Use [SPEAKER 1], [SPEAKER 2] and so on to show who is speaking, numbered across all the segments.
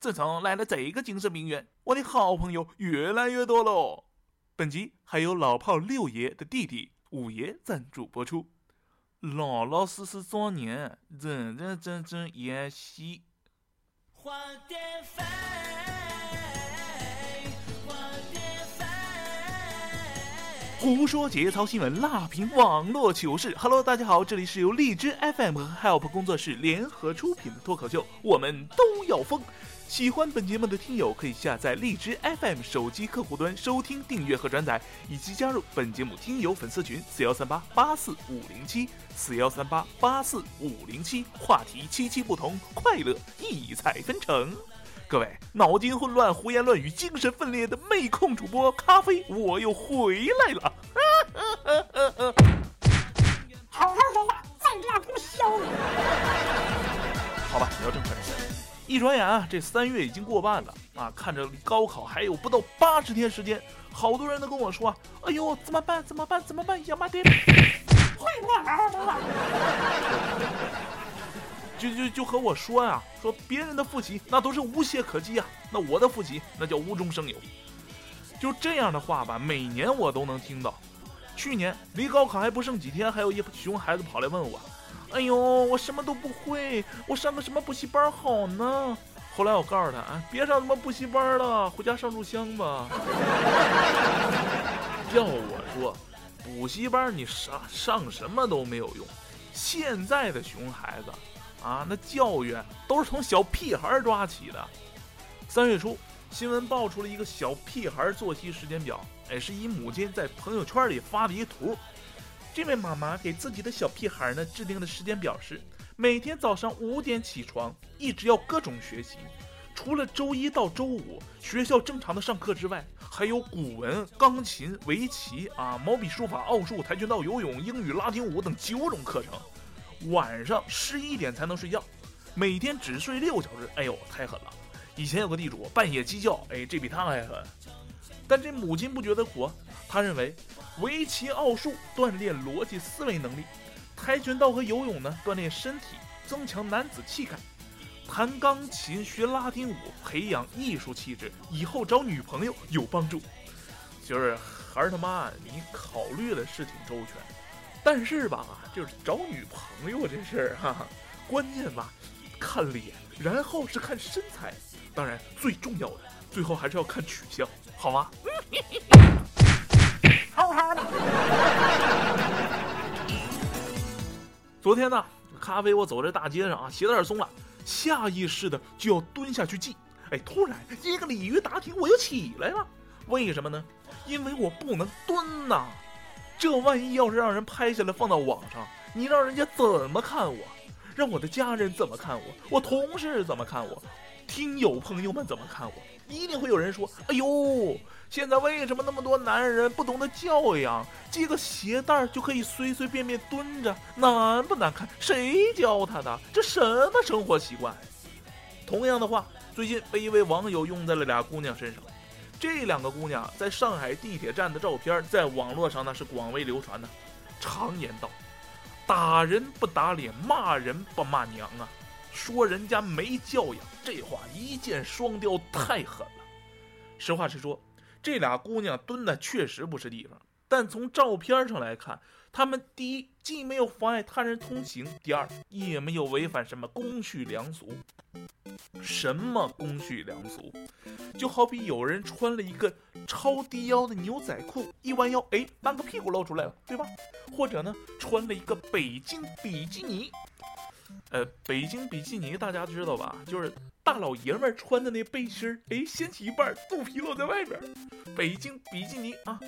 [SPEAKER 1] 自从来了这个精神病院，我的好朋友越来越多喽。本集还有老炮六爷的弟弟五爷赞助播出。老老实实做人，认认真真演戏。花店，胡说节操新闻，辣评网络糗事。Hello，大家好，这里是由荔枝 FM 和 Help 工作室联合出品的脱口秀，我们都要疯。喜欢本节目的听友可以下载荔枝 FM 手机客户端收听、订阅和转载，以及加入本节目听友粉丝群四幺三八八四五零七四幺三八八四五零七，话题七七不同，快乐异彩纷呈。各位脑筋混乱、胡言乱语、精神分裂的妹控主播咖啡，我又回来了。
[SPEAKER 2] 好好说话，再这样不削你。
[SPEAKER 1] 好吧，聊正事儿。一转眼啊，这三月已经过半了啊！看着离高考还有不到八十天时间，好多人都跟我说：“哎呦，怎么办？怎么办？怎么办？亚麻爹，
[SPEAKER 2] 会不会好好说话？”
[SPEAKER 1] 就就就和我说呀，说别人的复习那都是无懈可击呀，那我的复习那叫无中生有。就这样的话吧，每年我都能听到。去年离高考还不剩几天，还有一熊孩子跑来问我。哎呦，我什么都不会，我上个什么补习班好呢？后来我告诉他啊，别上什么补习班了，回家上炷香吧。要我说，补习班你上上什么都没有用。现在的熊孩子啊，那教育都是从小屁孩抓起的。三月初，新闻爆出了一个小屁孩作息时间表，哎，是一母亲在朋友圈里发的一图。这位妈妈给自己的小屁孩呢制定的时间表是：每天早上五点起床，一直要各种学习。除了周一到周五学校正常的上课之外，还有古文、钢琴、围棋啊、毛笔书法、奥数、跆拳道、游泳、英语、拉丁舞等九种课程。晚上十一点才能睡觉，每天只睡六小时。哎呦，太狠了！以前有个地主半夜鸡叫，哎，这比他还狠。但这母亲不觉得苦，她认为。围棋、奥数锻炼逻辑思维能力，跆拳道和游泳呢锻炼身体，增强男子气概；弹钢琴、学拉丁舞，培养艺术气质，以后找女朋友有帮助。就是孩儿他妈，你考虑的是挺周全，但是吧，就是找女朋友这事儿哈，关键吧，看脸，然后是看身材，当然最重要的，最后还是要看取向，好吗？
[SPEAKER 2] 好好的。
[SPEAKER 1] 昨天呢，咖啡我走在大街上啊，鞋带松了，下意识的就要蹲下去系。哎，突然一个鲤鱼打挺，我又起来了。为什么呢？因为我不能蹲呐。这万一要是让人拍下来放到网上，你让人家怎么看我？让我的家人怎么看我？我同事怎么看我？听友朋友们怎么看我？一定会有人说：“哎呦。”现在为什么那么多男人不懂得教养，系个鞋带就可以随随便便蹲着，难不难看？谁教他的？这什么生活习惯？同样的话，最近被一位网友用在了俩姑娘身上。这两个姑娘在上海地铁站的照片，在网络上那是广为流传的。常言道，打人不打脸，骂人不骂娘啊！说人家没教养，这话一箭双雕，太狠了。实话实说。这俩姑娘蹲的确实不是地方，但从照片上来看，他们第一既没有妨碍他人通行，第二也没有违反什么公序良俗。什么公序良俗？就好比有人穿了一个超低腰的牛仔裤，一弯腰，哎，半个屁股露出来了，对吧？或者呢，穿了一个北京比基尼。呃，北京比基尼大家知道吧？就是大老爷们穿的那背心，哎，掀起一半，肚皮露在外边。北京比基尼啊，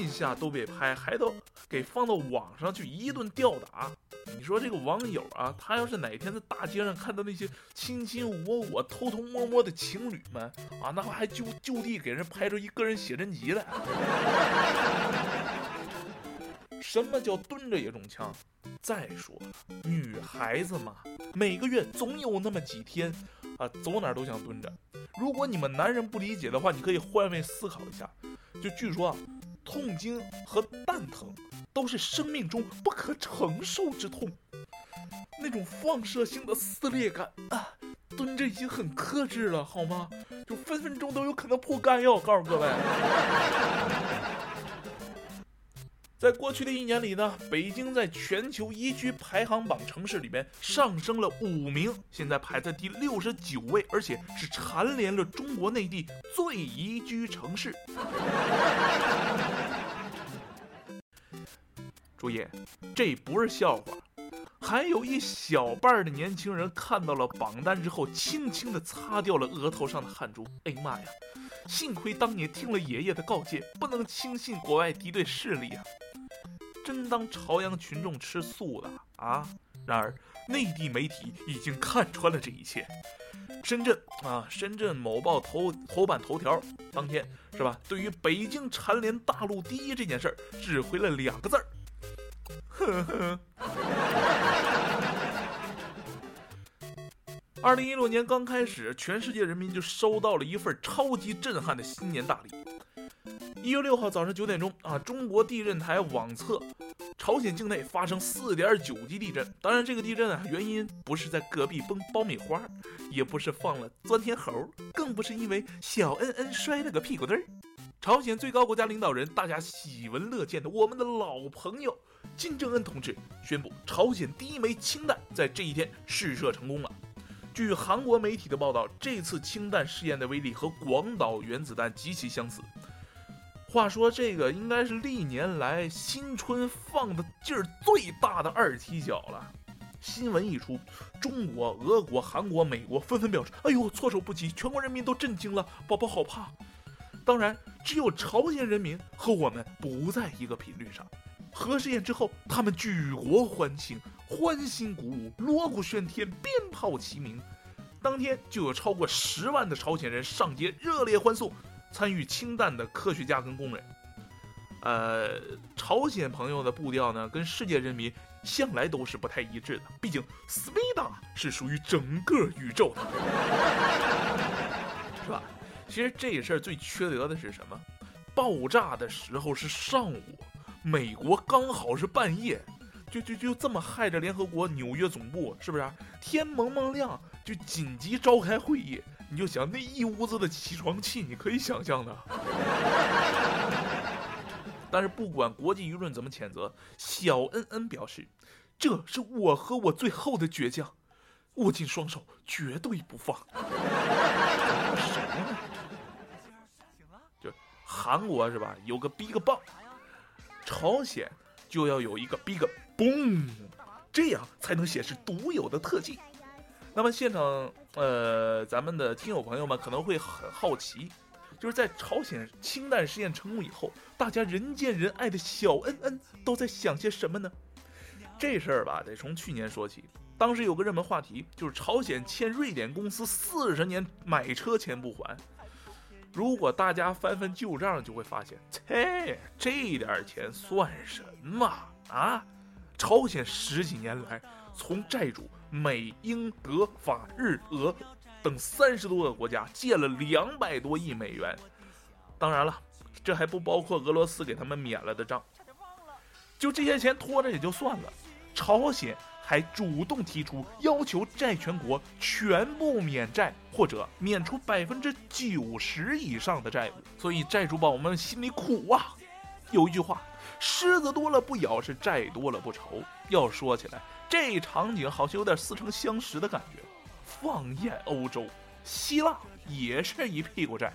[SPEAKER 1] 一下都被拍，还都给放到网上去一顿吊打。你说这个网友啊，他要是哪天在大街上看到那些卿卿我我、偷偷摸摸的情侣们啊，那还就就地给人拍出一个人写真集来。什么叫蹲着也中枪？再说，女孩子嘛，每个月总有那么几天啊，走哪都想蹲着。如果你们男人不理解的话，你可以换位思考一下。就据说啊，痛经和蛋疼都是生命中不可承受之痛，那种放射性的撕裂感啊，蹲着已经很克制了，好吗？就分分钟都有可能破肝哟！告诉各位。在过去的一年里呢，北京在全球宜居排行榜城市里面上升了五名，现在排在第六十九位，而且是蝉联了中国内地最宜居城市。注意，这不是笑话，还有一小半的年轻人看到了榜单之后，轻轻地擦掉了额头上的汗珠。哎呀妈呀！幸亏当年听了爷爷的告诫，不能轻信国外敌对势力啊！真当朝阳群众吃素了啊？然而，内地媒体已经看穿了这一切。深圳啊，深圳某报头头版头条当天是吧？对于北京蝉联大陆第一这件事儿，只回了两个字儿：呵呵。二零一六年刚开始，全世界人民就收到了一份超级震撼的新年大礼。一月六号早上九点钟啊，中国地震台网测，朝鲜境内发生四点九级地震。当然，这个地震啊，原因不是在隔壁崩爆米花，也不是放了钻天猴，更不是因为小恩恩摔了个屁股墩儿。朝鲜最高国家领导人，大家喜闻乐见的我们的老朋友金正恩同志宣布，朝鲜第一枚氢弹在这一天试射成功了。据韩国媒体的报道，这次氢弹试验的威力和广岛原子弹极其相似。话说这个应该是历年来新春放的劲儿最大的二踢脚了。新闻一出，中国、俄国、韩国、美国纷纷表示：“哎呦，措手不及！全国人民都震惊了，宝宝好怕。”当然，只有朝鲜人民和我们不在一个频率上。核试验之后，他们举国欢庆，欢欣鼓舞，锣鼓喧天，鞭炮齐鸣。当天就有超过十万的朝鲜人上街热烈欢送。参与氢弹的科学家跟工人，呃，朝鲜朋友的步调呢，跟世界人民向来都是不太一致的。毕竟斯维达是属于整个宇宙的，是吧？其实这事儿最缺德的是什么？爆炸的时候是上午，美国刚好是半夜，就就就这么害着联合国纽约总部，是不是？天蒙蒙亮就紧急召开会议。你就想那一屋子的起床气，你可以想象的。但是不管国际舆论怎么谴责，小恩恩表示，这是我和我最后的倔强，握紧双手，绝对不放。就韩国是吧？有个 Big Bang，朝鲜就要有一个 Big Boom，这样才能显示独有的特技。那么现场，呃，咱们的听友朋友们可能会很好奇，就是在朝鲜氢弹试验成功以后，大家人见人爱的小恩恩都在想些什么呢？这事儿吧，得从去年说起。当时有个热门话题，就是朝鲜欠瑞典公司四十年买车钱不还。如果大家翻翻旧账，就会发现，切，这点钱算什么啊？朝鲜十几年来从债主。美、英、德、法、日、俄等三十多个国家借了两百多亿美元，当然了，这还不包括俄罗斯给他们免了的账。就这些钱拖着也就算了，朝鲜还主动提出要求债权国全部免债或者免除百分之九十以上的债务，所以债主宝们心里苦啊。有一句话，狮子多了不咬，是债多了不愁。要说起来。这场景好像有点似曾相识的感觉。放眼欧洲，希腊也是一屁股债，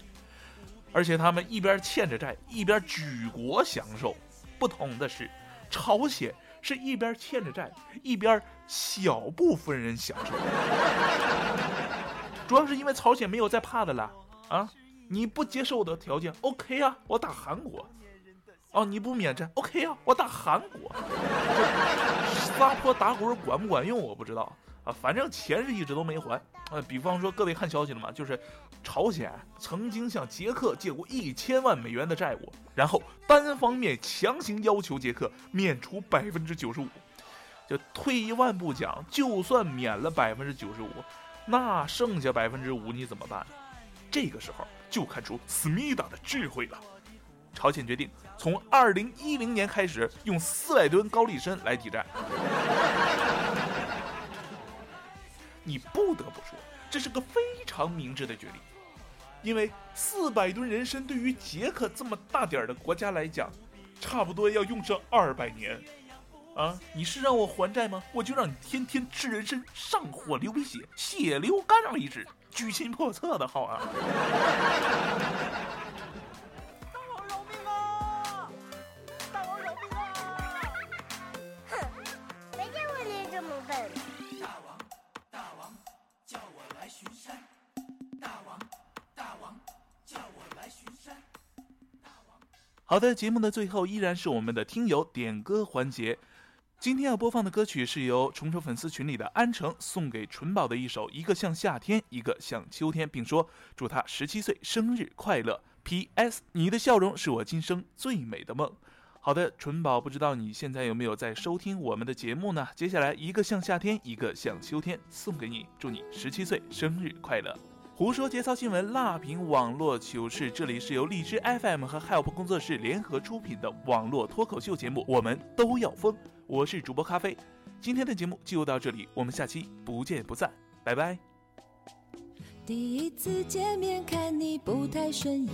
[SPEAKER 1] 而且他们一边欠着债，一边举国享受。不同的是，朝鲜是一边欠着债，一边小部分人享受。主要是因为朝鲜没有再怕的了啊！你不接受我的条件，OK 啊，我打韩国。哦，你不免战，OK 啊，我打韩国。撒泼打滚管不管用，我不知道啊，反正钱是一直都没还。呃，比方说各位看消息了吗？就是朝鲜曾经向捷克借过一千万美元的债务，然后单方面强行要求捷克免除百分之九十五。就退一万步讲，就算免了百分之九十五，那剩下百分之五你怎么办？这个时候就看出思密达的智慧了。朝鲜决定从二零一零年开始用四百吨高丽参来抵债。你不得不说，这是个非常明智的决定，因为四百吨人参对于捷克这么大点儿的国家来讲，差不多要用上二百年。啊，你是让我还债吗？我就让你天天吃人参，上火流鼻血，血流干为止，居心叵测的好啊！
[SPEAKER 3] 好的，节目的最后依然是我们的听友点歌环节。今天要播放的歌曲是由重重粉丝群里的安城送给纯宝的一首《一个像夏天，一个像秋天》，并说祝他十七岁生日快乐。P.S. 你的笑容是我今生最美的梦。好的，纯宝，不知道你现在有没有在收听我们的节目呢？接下来，一个像夏天，一个像秋天，送给你，祝你十七岁生日快乐。胡说节操新闻，辣评网络糗事，这里是由荔枝 FM 和 Help 工作室联合出品的网络脱口秀节目，我们都要疯。我是主播咖啡，今天的节目就到这里，我们下期不见不散，拜拜。
[SPEAKER 4] 第一次见面看你不太顺眼，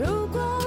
[SPEAKER 4] 如果。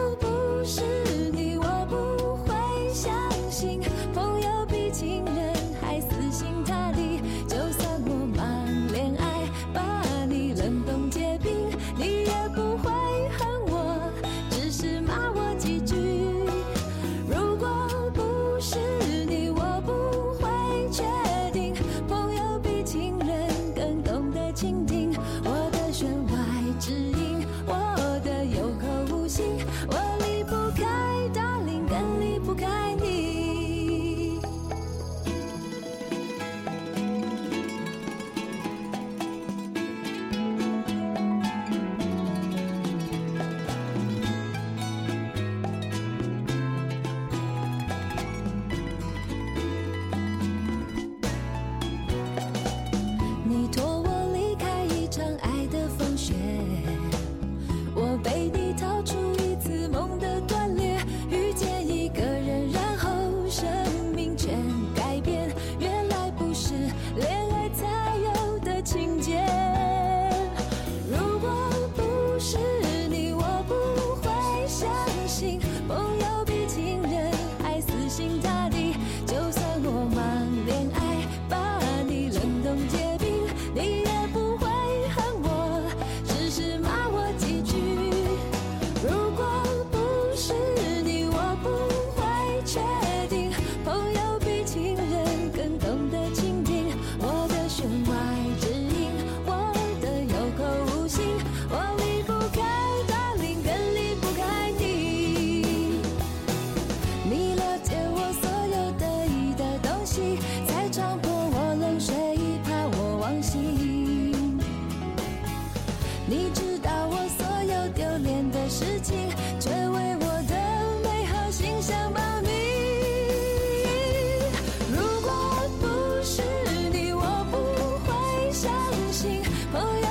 [SPEAKER 4] Boy,